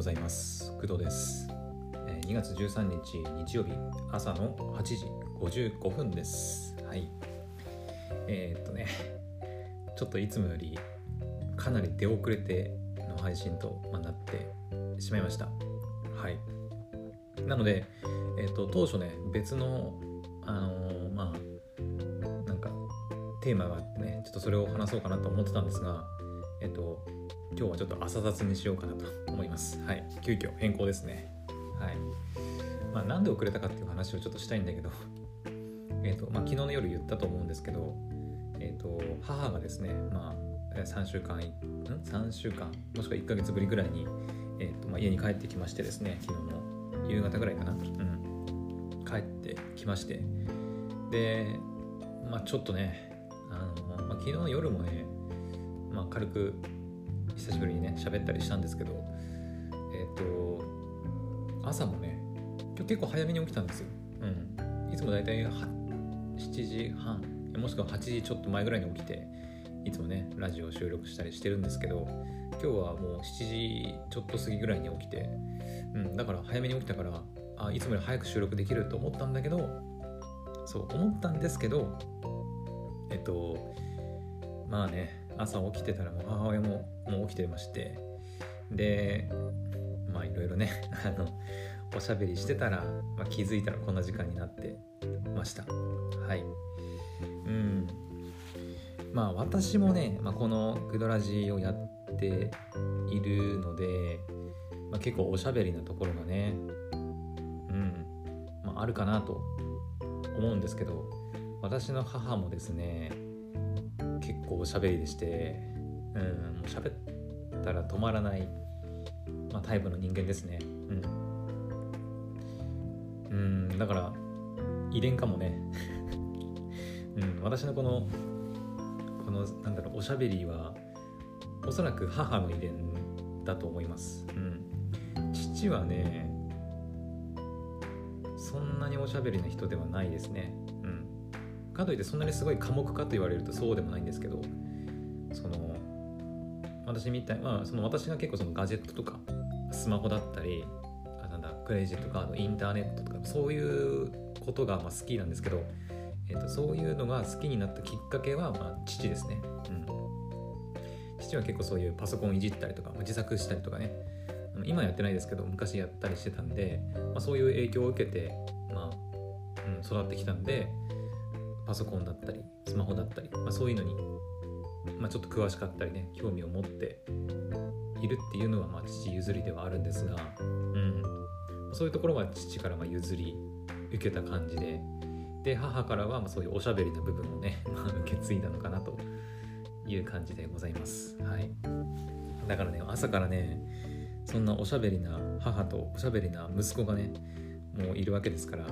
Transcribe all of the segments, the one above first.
ございます。工藤です。え2月13日日曜日朝の8時55分です。はい。えーっとねちょっといつもよりかなり出遅れての配信とまなってしまいました。はい。なので、えーっと当初ね別のあのーまあなんかテーマがあってねちょっとそれを話そうかなと思ってたんですがえっと今日はちょっと朝雑にしようかなと思います。はい。急遽変更ですね。はい。まあなんで遅れたかっていう話をちょっとしたいんだけど。えっとまあ昨日の夜言ったと思うんですけどえっと母がですねまあ3週間ん？3週間？もしくは1ヶ月ぶりぐらいに、えっとまあ、家に帰ってきましてですね昨日の夕方ぐらいかな。うん。帰ってきまして。でまあちょっとねあの、まあ、昨日の夜もねまあ軽く久しぶりにね喋ったりしたんですけどえっ、と朝もね今日結構早めに起きたんですよ、うん、いつも大体7時半。もしくは8時ちょっと前ぐらいに起きていつもねラジオ収録したりしてるんですけど今日はもう7時ちょっと過ぎぐらいに起きて、うん、だから早めに起きたからあいつもより早く収録できると思ったんだけどそう思ったんですけどえっとまあね朝起きてたらもう母親ももう起きてましてでまあいろいろね あのおしゃべりしてたら、まあ、気づいたらこんな時間になってました。はい。うん。まあ私もね、まあ、この「グドラジ」をやっているので、まあ、結構おしゃべりなところがねうん、まあ、あるかなと思うんですけど私の母もですね構おしゃべりでしてうんもう喋ったら止まらない、まあ、タイプの人間ですね。うん、うん、だから遺伝かもね。うん私のこのこのなんだろうおしゃべりはおそらく母の遺伝だと思います。うん。父はねそんなにおしゃべりな人ではないですね。かといってそんなにすごい寡黙かと言われるとそうでもないんですけどその私みたいまあその私が結構そのガジェットとかスマホだったりあなんだクレジットカードインターネットとかそういうことがまあ好きなんですけど、えー、とそういうのが好きになったきっかけはまあ父ですね、うん、父は結構そういうパソコンいじったりとか自作したりとかね。今やってないですけど昔やったりしてたんで、まあ、そういう影響を受けて、まあうん、育ってきたんでパソコンだったりスマホだったり、まあ、そういうのに、まあ、ちょっと詳しかったりね興味を持っているっていうのはまあ父譲りではあるんですが、うん、そういうところは父からま譲り受けた感じでで母からはまそういうおしゃべりな部分をね、ま、受け継いだのかなという感じでございます。はい、だからね朝からねそんなおしゃべりな母とおしゃべりな息子がねもういるわけですから、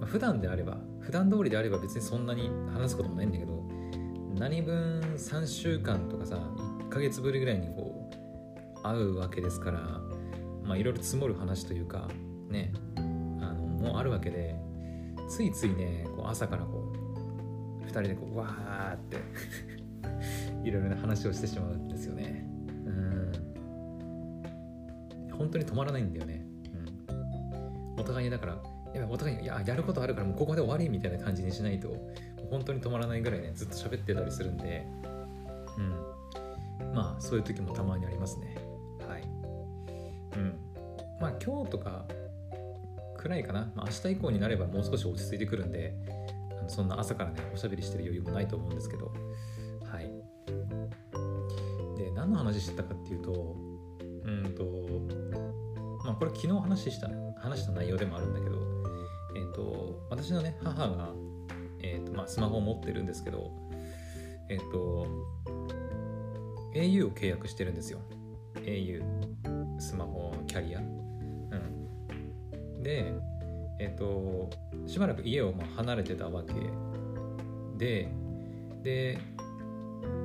まあ、普段であれば普段通りであれば別にそんなに話すこともないんだけど何分3週間とかさ1ヶ月ぶりぐらいにこう会うわけですからまあいろいろ積もる話というかねあのもうあるわけでついついねこう朝からこう2人でこうわーって いろいろな話をしてしまうんですよね。うん。本当に止まらないんだよね、うん、お互いにだからやお互いややることあるからもうここで終わりみたいな感じにしないと本当に止まらないぐらいねずっと喋ってたりするんでうん。まあそういう時もたまにありますね。はい。うん。まあ今日とかくらいかな、まあ、明日以降になればもう少し落ち着いてくるんでそんな朝からねおしゃべりしてる余裕もないと思うんですけど。はい。で何の話してたかっていうとうんとまあこれ昨日話した話した内容でもあるんだけどえっ、と私のね母が、えーとまあ、スマホを持ってるんですけどえっ、と au を契約してるんですよ。au スマホキャリア。うん。でえっ、としばらく家をまあ離れてたわけ。でで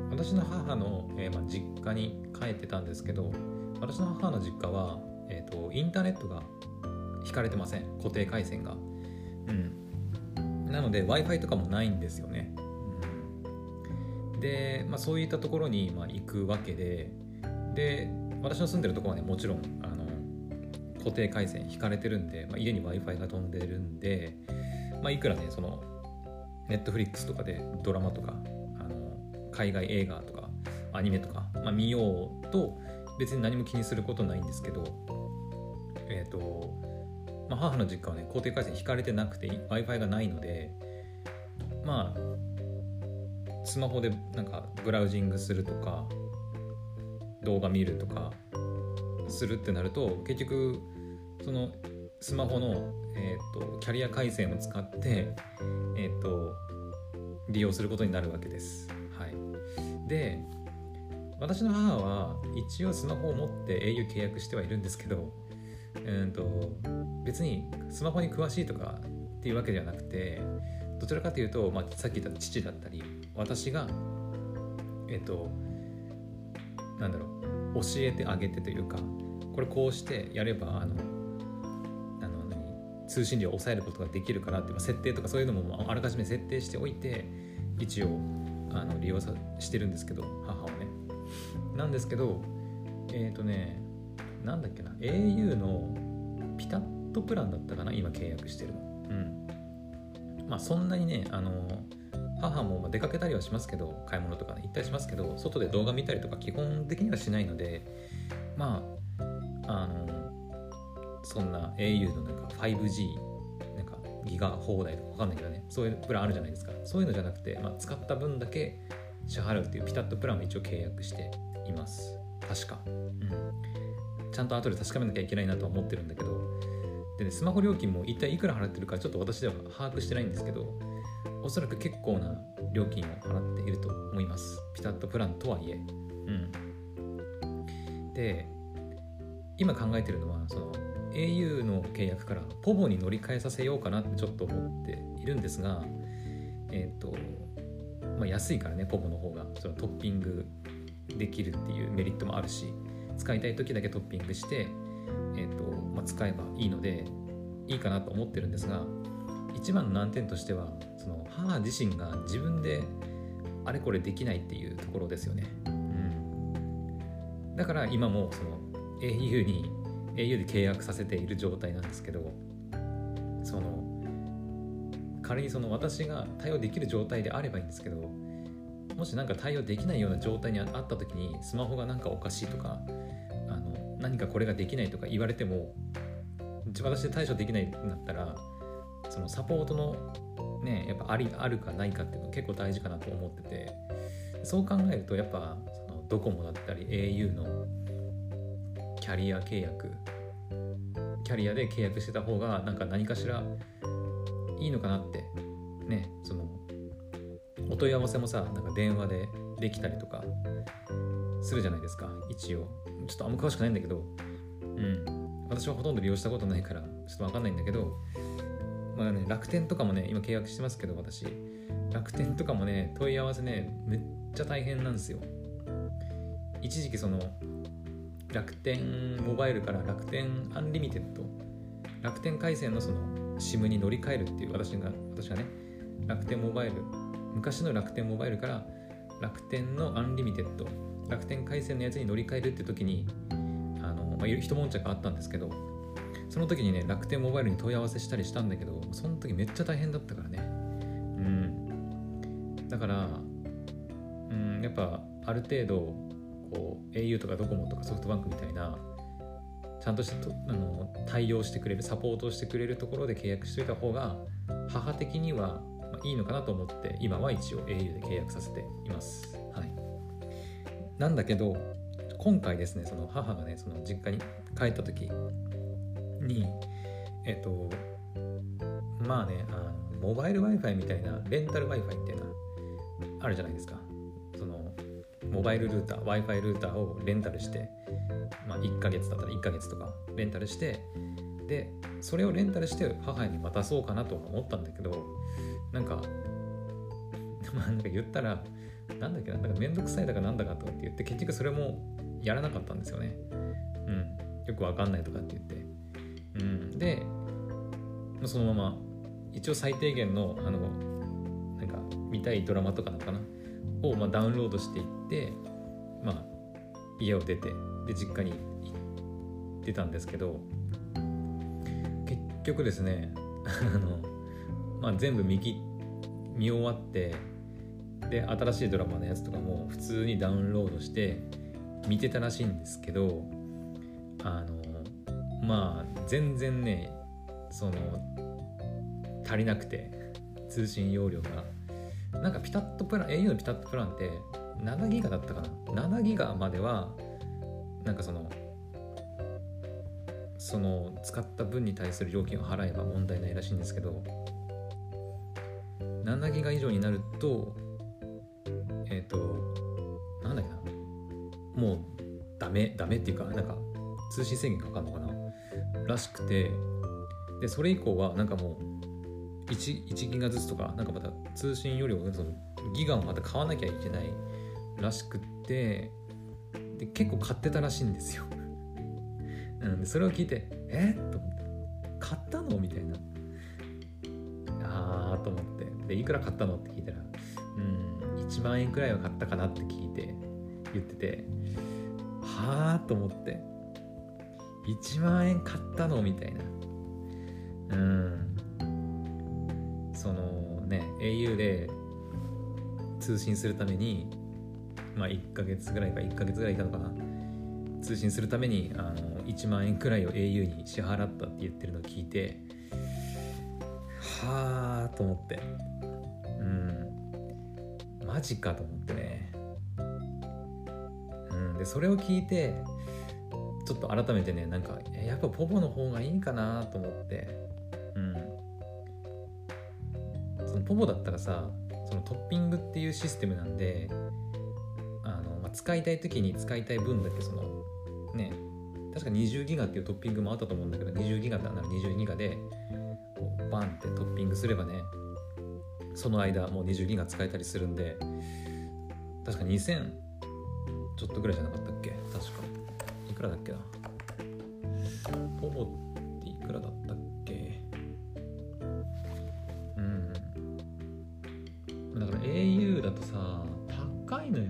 私の母の、えーまあ、実家に帰ってたんですけど私の母の実家は、えーと、インターネットが引かれてません。固定回線が。うん。なので w i f i とかもないんですよね、うん、で、まあ、そういったところに、まあ、行くわけでで私の住んでるとこはねもちろんあの固定回線引かれてるんで、まあ、家に w i f i が飛んでるんで、まあ、いくらねそのネットフリックスとかでドラマとかあの海外映画とかアニメとか、まあ、見ようと別に何も気にすることないんですけどえっ、ー、と、まあ、母の実家はね固定回線引かれてなくて w i f i がないのでまあスマホでなんかブラウジングするとか動画見るとかするってなると結局そのスマホの、えーと、キャリア回線を使って、えーと、利用することになるわけです。はい、で私の母は一応スマホを持って au 契約してはいるんですけど、えーと、別にスマホに詳しいとかっていうわけではなくてどちらかというと、まあ、さっき言った父だったり私がえっ、となんだろう教えてあげてというかこれこうしてやればあのあの何通信料を抑えることができるからって設定とかそういうのもあらかじめ設定しておいて一応あの利用さしてるんですけど母はね。なんですけどえっ、ー、とねなんだっけな？au のピタッとプランだったかな？今契約してるの。うん。まあそんなにねあの母も出かけたりはしますけど買い物とかね行ったりしますけど外で動画見たりとか基本的にはしないのでまああのそんな au のなんか 5G なんかギガ放題とかわかんないけどね。そういうプランあるじゃないですか。そういうのじゃなくて、まあ、使った分だけ支払うっていうピタッとプランを一応契約しています。確か。うん。ちゃんと後で確かめなきゃいけないなとは思ってるんだけどで、ね、スマホ料金も一体いくら払ってるかちょっと私では把握してないんですけどおそらく結構な料金を払っていると思います。ピタッとプランとはいえ。うん。で今考えてるのはその au の契約からポボに乗り換えさせようかなってちょっと思っているんですがえっ、ー、とまあ安いからねポボの方が。そのトッピングできるっていうメリットもあるし。使いたい時だけトッピングして、えーとまあ、使えばいいのでいいかなと思ってるんですが一番の難点としてはその母自身が自分であれこれできないっていうところですよね、うん、だから今もその au に au で契約させている状態なんですけどその仮にその私が対応できる状態であればいいんですけどもし何か対応できないような状態にあった時にスマホがなんかおかしいとか何かこれができないとか言われても私で対処できないんだったらそのサポートのねやっぱありあるかないかっていうの結構大事かなと思っててそう考えるとやっぱそのドコモだったり au のキャリア契約キャリアで契約してた方がなんか何かしらいいのかなってねそのお問い合わせもさなんか電話でできたりとかするじゃないですか。一応。ちょっとあんま詳しくないんだけど。うん。私はほとんど利用したことないからちょっと分かんないんだけど。まあね、楽天とかもね、今契約してますけど、私。楽天とかもね、問い合わせね、めっちゃ大変なんですよ。一時期その、楽天モバイルから楽天アンリミテッド、楽天回線のその SIM に乗り換えるっていう、私が、私がね、楽天モバイル、昔の楽天モバイルから楽天のアンリミテッド、楽天回線のやつに乗り換えるって時に、あの、まあ、一悶着あったんですけど、その時にね楽天モバイルに問い合わせしたりしたんだけどその時めっちゃ大変だったからね。うん。だからうんやっぱある程度こう au とかドコモとかソフトバンクみたいなちゃんとしたあの対応してくれるサポートをしてくれるところで契約しといた方が母的には、まあ、いいのかなと思って今は一応 au で契約させています。はい、なんだけど今回ですねその母がねその実家に帰った時にえっとまあねあのモバイル Wi-Fi みたいなレンタル Wi-Fi みたいなあるじゃないですかそのモバイルルーター Wi-Fi ルーターをレンタルして、まあ、1ヶ月だったら1ヶ月とかレンタルしてでそれをレンタルして母に渡そうかなと思ったんだけどなんか まあなんか言ったらなんだっけななんかめんどくさいだかなんだかとかって言って結局それもやらなかったんですよね。うん。よくわかんないとかって言って。うん、でそのまま一応最低限のあのなんか見たいドラマとかなのかなをまあダウンロードしていってまあ家を出てで実家に行ってたんですけど結局ですね あの、まあ、全部見き見終わってで新しいドラマのやつとかも普通にダウンロードして見てたらしいんですけどあのまあ全然ねその足りなくて通信容量が。なんかピタッとプラン au のピタッとプランって7ギガだったかな？7ギガまではなんかそのその使った分に対する料金を払えば問題ないらしいんですけど7ギガ以上になるとえっ、ー、となんだっけなもうダメダメっていうかなんか通信制限かかるのかならしくてでそれ以降はなんかもう 1, 1ギガずつとかなんかまた通信よりもそのギガをまた買わなきゃいけないらしくてで結構買ってたらしいんですよ。うん、でそれを聞いて「え？っ?」と思って「買ったの?」みたいな。あーと思ってでいくら買ったのって聞いたら「うん1万円くらいは買ったかな」って聞いて言ってて「はあ?」と思って「1万円買ったの?」みたいな。うんそのね au で通信するためにまあ1ヶ月ぐらいか1ヶ月ぐらいいたのかな通信するためにあの1万円くらいを au に支払ったって言ってるのを聞いてはあと思って。うん。マジかと思ってね。うん。でそれを聞いてちょっと改めてねなんかやっぱポポの方がいいかなと思って。うん。そのポポだったらさそのトッピングっていうシステムなんであのま使いたい時に使いたい分だけそのね確か20ギガっていうトッピングもあったと思うんだけど20ギガだなら20ギガでバンってトッピングすればねその間もう20ギガ使えたりするんで確か2000ちょっとぐらいじゃなかったっけ？確か。いくらだっけな？ポボっていくらだったっけ？うん。だから au だとさ高いのよ。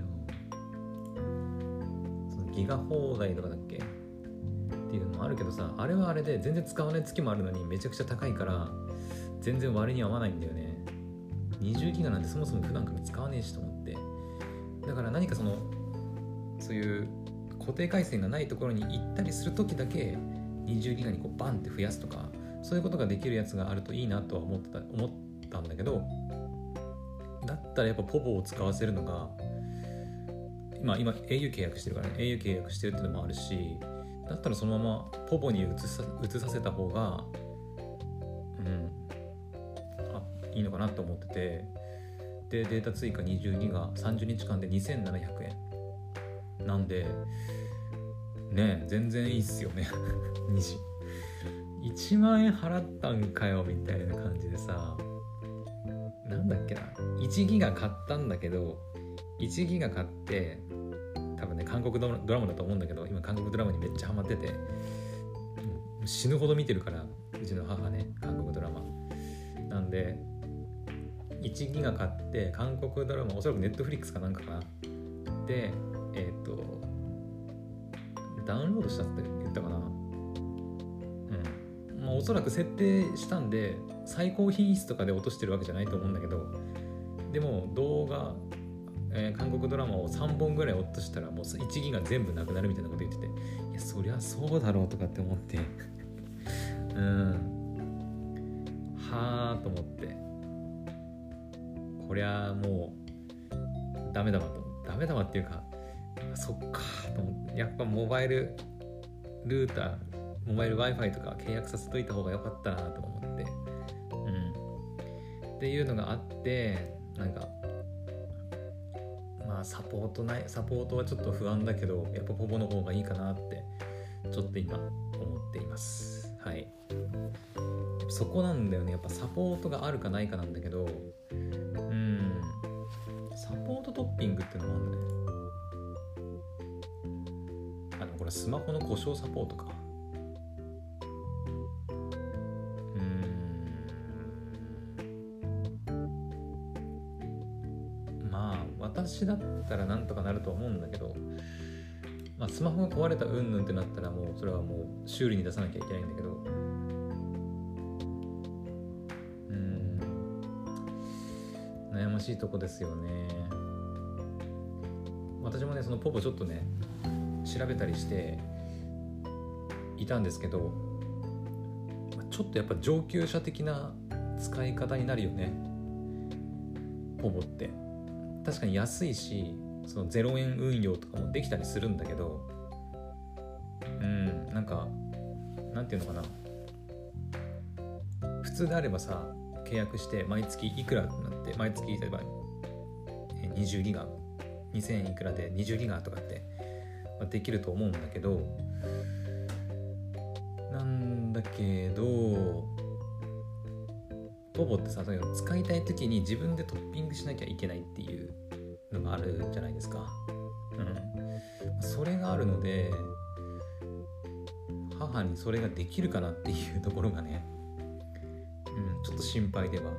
ギガ放題とかだるけどさあれはあれで全然使わない月もあるのにめちゃくちゃ高いから全然割に合わないんだよね。20ギガなんてそもそも普段から使わねえしと思って。だから何かそのそういう固定回線がないところに行ったりする時だけ20ギガにこうバンって増やすとかそういうことができるやつがあるといいなとは思ってた思ったんだけどだったらやっぱポポを使わせるのがまあ、今 au 契約してるからね。au 契約してるっていうのもあるしだったらそのままポポに移さ移させた方がうん。あいいのかなと思ってて。でデータ追加20ギガ30日間で2700円。なんでね全然いいっすよね。2時1万円払ったんかよみたいな感じでさ。なんだっけな。1ギガ買ったんだけど1ギガ買って多分ね韓国ドラマだと思うんだけど今韓国ドラマにめっちゃハマってて死ぬほど見てるからうちの母ね韓国ドラマ。なんで1ギガ買って韓国ドラマおそらくネットフリックスかなんかかな。でえっ、ー、とダウンロードしたって言ったかな。うん。まあおそらく設定したんで最高品質とかで落としてるわけじゃないと思うんだけどでも動画えー、韓国ドラマを3本ぐらい落としたらもう1ギガ全部なくなるみたいなこと言ってていやそりゃそうだろうとかって思って。うん。はあと思って。こりゃもうダメだわと。ダメだわっていうかそっかと思って。やっぱモバイルルーターモバイル Wi-Fi とか契約させといた方が良かったなと思って。うん。っていうのがあってなんかサポートないサポートはちょっと不安だけどやっぱポポの方がいいかなってちょっと今思っています。はい。そこなんだよね。やっぱサポートがあるかないかなんだけどうん。サポートトッピングっていうのもあるんだね。あのこれスマホの故障サポートか。私だったらなんとかなると思うんだけどまあ、スマホが壊れたうんぬんってなったらもうそれはもう修理に出さなきゃいけないんだけど。うん。悩ましいとこですよね。私もねそのポポちょっとね調べたりしていたんですけどちょっとやっぱ上級者的な使い方になるよね。ポポって。確かに安いしその0円運用とかもできたりするんだけどうんなんかなんていうのかな。普通であればさ契約して毎月いくらってなって毎月例えば20ギガ2000円いくらで20ギガとかってできると思うんだけどなんだけどポポってさ使いたい時に自分でトッピングしなきゃいけないっていうのがあるじゃないですか。うん、それがあるので母にそれができるかなっていうところがね、うん、ちょっと心配では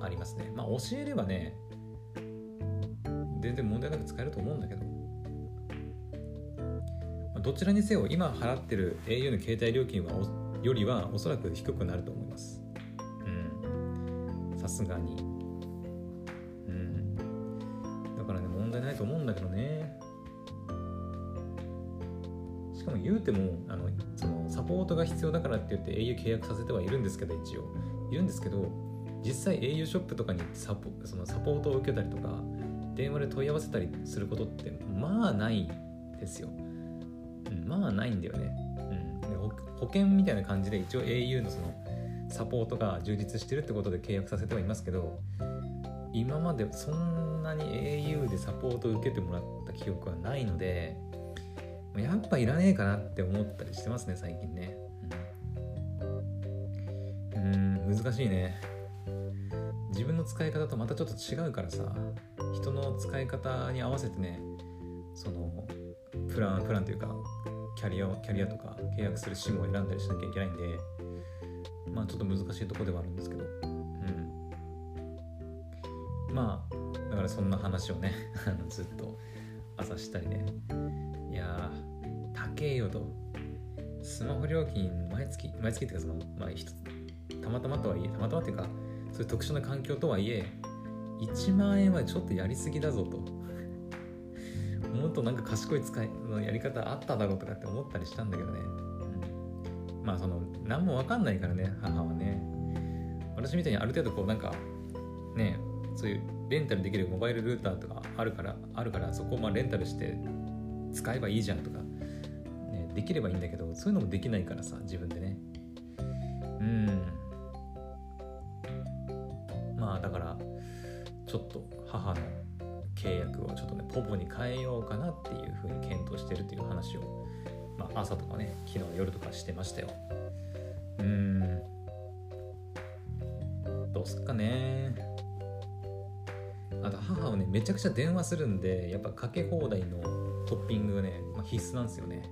ありますね。まあ教えればね全然問題なく使えると思うんだけど、どちらにせよ今払ってる au の携帯料金はよりはおそらく低くなると思います。すがに。うん、さすがに。ないと思うんだけどね。しかも言うてもあのそのサポートが必要だからって言って au 契約させてはいるんですけど一応。いるんですけど実際 au ショップとかにサポそのサポートを受けたりとか電話で問い合わせたりすることってまあないですよ、うん、まあないんだよね、うん、で保険みたいな感じで一応 au のそのサポートが充実してるってことで契約させてはいますけど今までそんなに au でサポートを受けてもらった記憶はないのでやっぱいらねえかなって思ったりしてますね最近ね。うん。難しいね。自分の使い方とまたちょっと違うからさ人の使い方に合わせてねそのプランプランというかキャリアキャリアとか契約する SIM を選んだりしなきゃいけないんでまあちょっと難しいとこではあるんですけど。まあだからそんな話をね ずっと朝したりね。いやー高えよと。スマホ料金毎月毎月っていうかそのまあたまたまとはいえたまたまっていうかそういう特殊な環境とはいえ1万円はちょっとやりすぎだぞと。もっとなんか賢い使いのやり方あっただろうとかって思ったりしたんだけどね、まあその何も分かんないからね母はね。私みたいにある程度こうなんかねそういうレンタルできるモバイルルーターとかあるからあるからそこをまあレンタルして使えばいいじゃんとか、ね、できればいいんだけどそういうのもできないからさ自分でね。うん。まあだからちょっと変えようかなっていうふうに検討してるっていう話を、まあ、朝とかね昨日夜とかしてましたよ。うん。どうすっかね。あと母はねめちゃくちゃ電話するんでやっぱかけ放題のトッピングがね、まあ、必須なんですよね。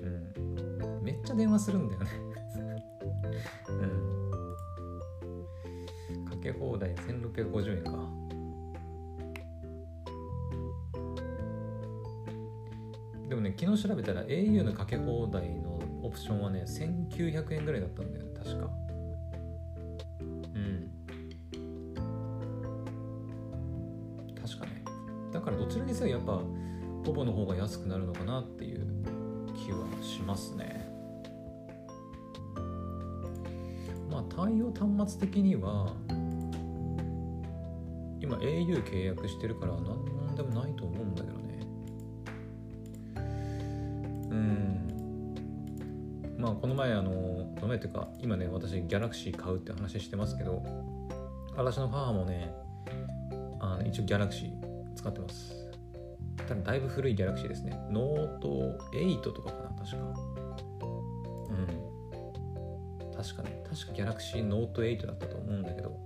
うん。めっちゃ電話するんだよね。うん。かけ放題1650円か。でもね昨日調べたら au のかけ放題のオプションはね1900円ぐらいだったんだよね確か。ね。だからどちらにせよやっぱポポの方が安くなるのかなっていう気はしますね。まあ対応端末的には今 au 契約してるから何でもないと思ううんまあこの前あのこの前っていうか今ね私 Galaxy 買うって話してますけど私の母もねあの一応 Galaxy 使ってます。多分だいぶ古い Galaxy ですね。ノート8とかかな、確か。うん。確かね、確か Galaxy Note 8だったと思うんだけど、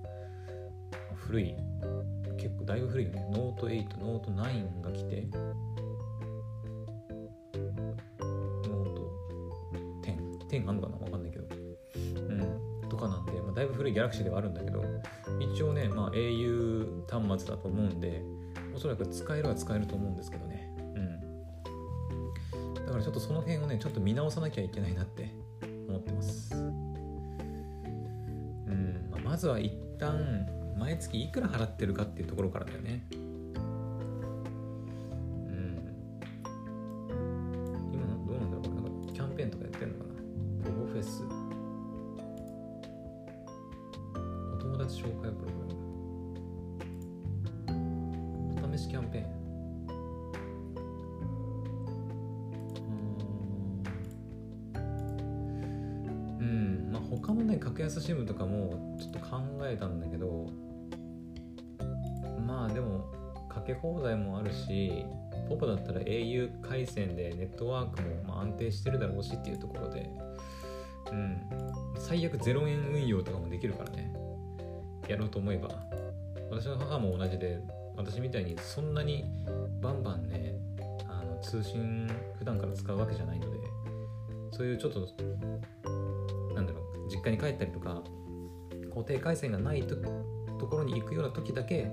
古い、結構だいぶ古いよね。ノート8、ノート9が来て、10、10あんのかなわかんないけど。うん。とかなんで、まあ、だいぶ古いギャラクシーではあるんだけど、一応ね、まあ、au 端末だと思うんで、おそらく使えるは使えると思うんですけどね。うん。だからちょっとその辺をねちょっと見直さなきゃいけないなって思ってますうん、まあ、まずは一旦毎月いくら払ってるかっていうところからだよねけ放題もあるしポポだったら au 回線でネットワークもま安定してるだろうしっていうところでうん最悪0円運用とかもできるからね。やろうと思えば。私の母も同じで私みたいにそんなにバンバンねあの通信普段から使うわけじゃないのでそういうちょっとなんだろう実家に帰ったりとか固定回線がないとところに行くような時だけ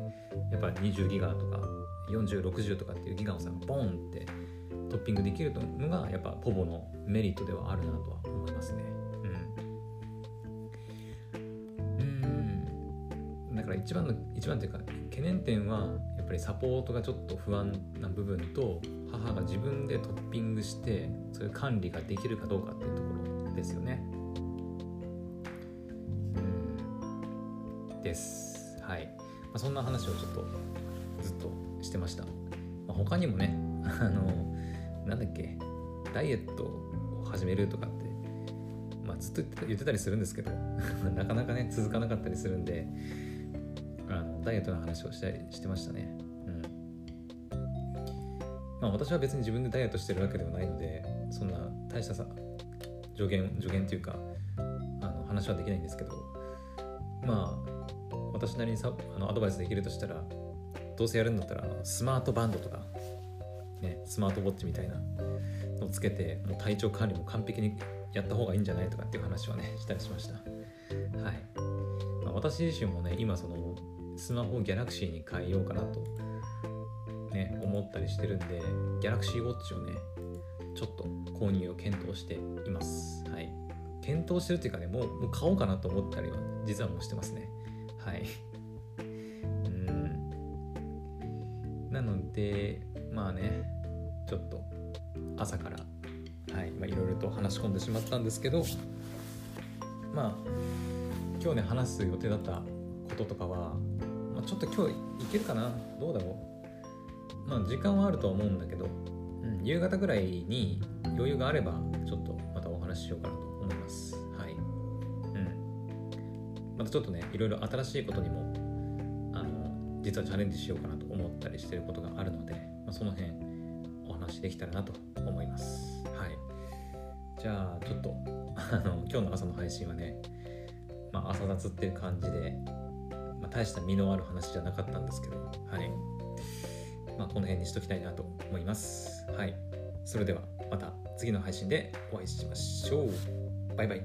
やっぱ20ギガとか4060とかっていうギガをさボンってトッピングできるのがやっぱポボのメリットではあるなとは思いますね。うん。うん。だから一番の一番というか懸念点はやっぱりサポートがちょっと不安な部分と母が自分でトッピングしてそういう管理ができるかどうかっていうところですよね。です。はい。まあ、そんな話をちょっとずっとしてました。まあ、他にもね、あの、なんだっけ、ダイエットを始めるとかって、まあ、ずっと言ってたりするんですけど、なかなかね、続かなかったりするんで、あのダイエットの話をしたりしてましたね。まあ、私は別に自分でダイエットしてるわけではないので、そんな大したさ、助言、助言っていうか、あの話はできないんですけど、まあ、私なりにさあのアドバイスできるとしたらどうせやるんだったらスマートバンドとか、ね、スマートウォッチみたいなのをつけてもう体調管理も完璧にやった方がいいんじゃないとかっていう話はねしたりしました。はい、まあ、私自身もね今そのスマホをギャラクシーに変えようかなとね思ったりしてるんでギャラクシーウォッチをねちょっと購入を検討しています。はい。検討してるっていうかねもうもう買おうかなと思ったりは実はもうしてますね。はい。うん。なのでまあねちょっと朝からはいまあいろいろと話し込んでしまったんですけどまあ今日ね話す予定だったこととかは、まあ、ちょっと今日いけるかな？どうだろう？まあ時間はあるとは思うんだけど、うん、夕方ぐらいに余裕があればちょっとまたお話ししようかなと思います。またちょっとねいろいろ新しいことにもあの実はチャレンジしようかなと思ったりしてることがあるので、まあ、その辺お話できたらなと思いますはいじゃあちょっとあの今日の朝の配信はね、まあ、朝雑っていう感じで、まあ、大した身のある話じゃなかったんですけどはいまあ、この辺にしときたいなと思います。はい。それではまた次の配信でお会いしましょう。バイバイ。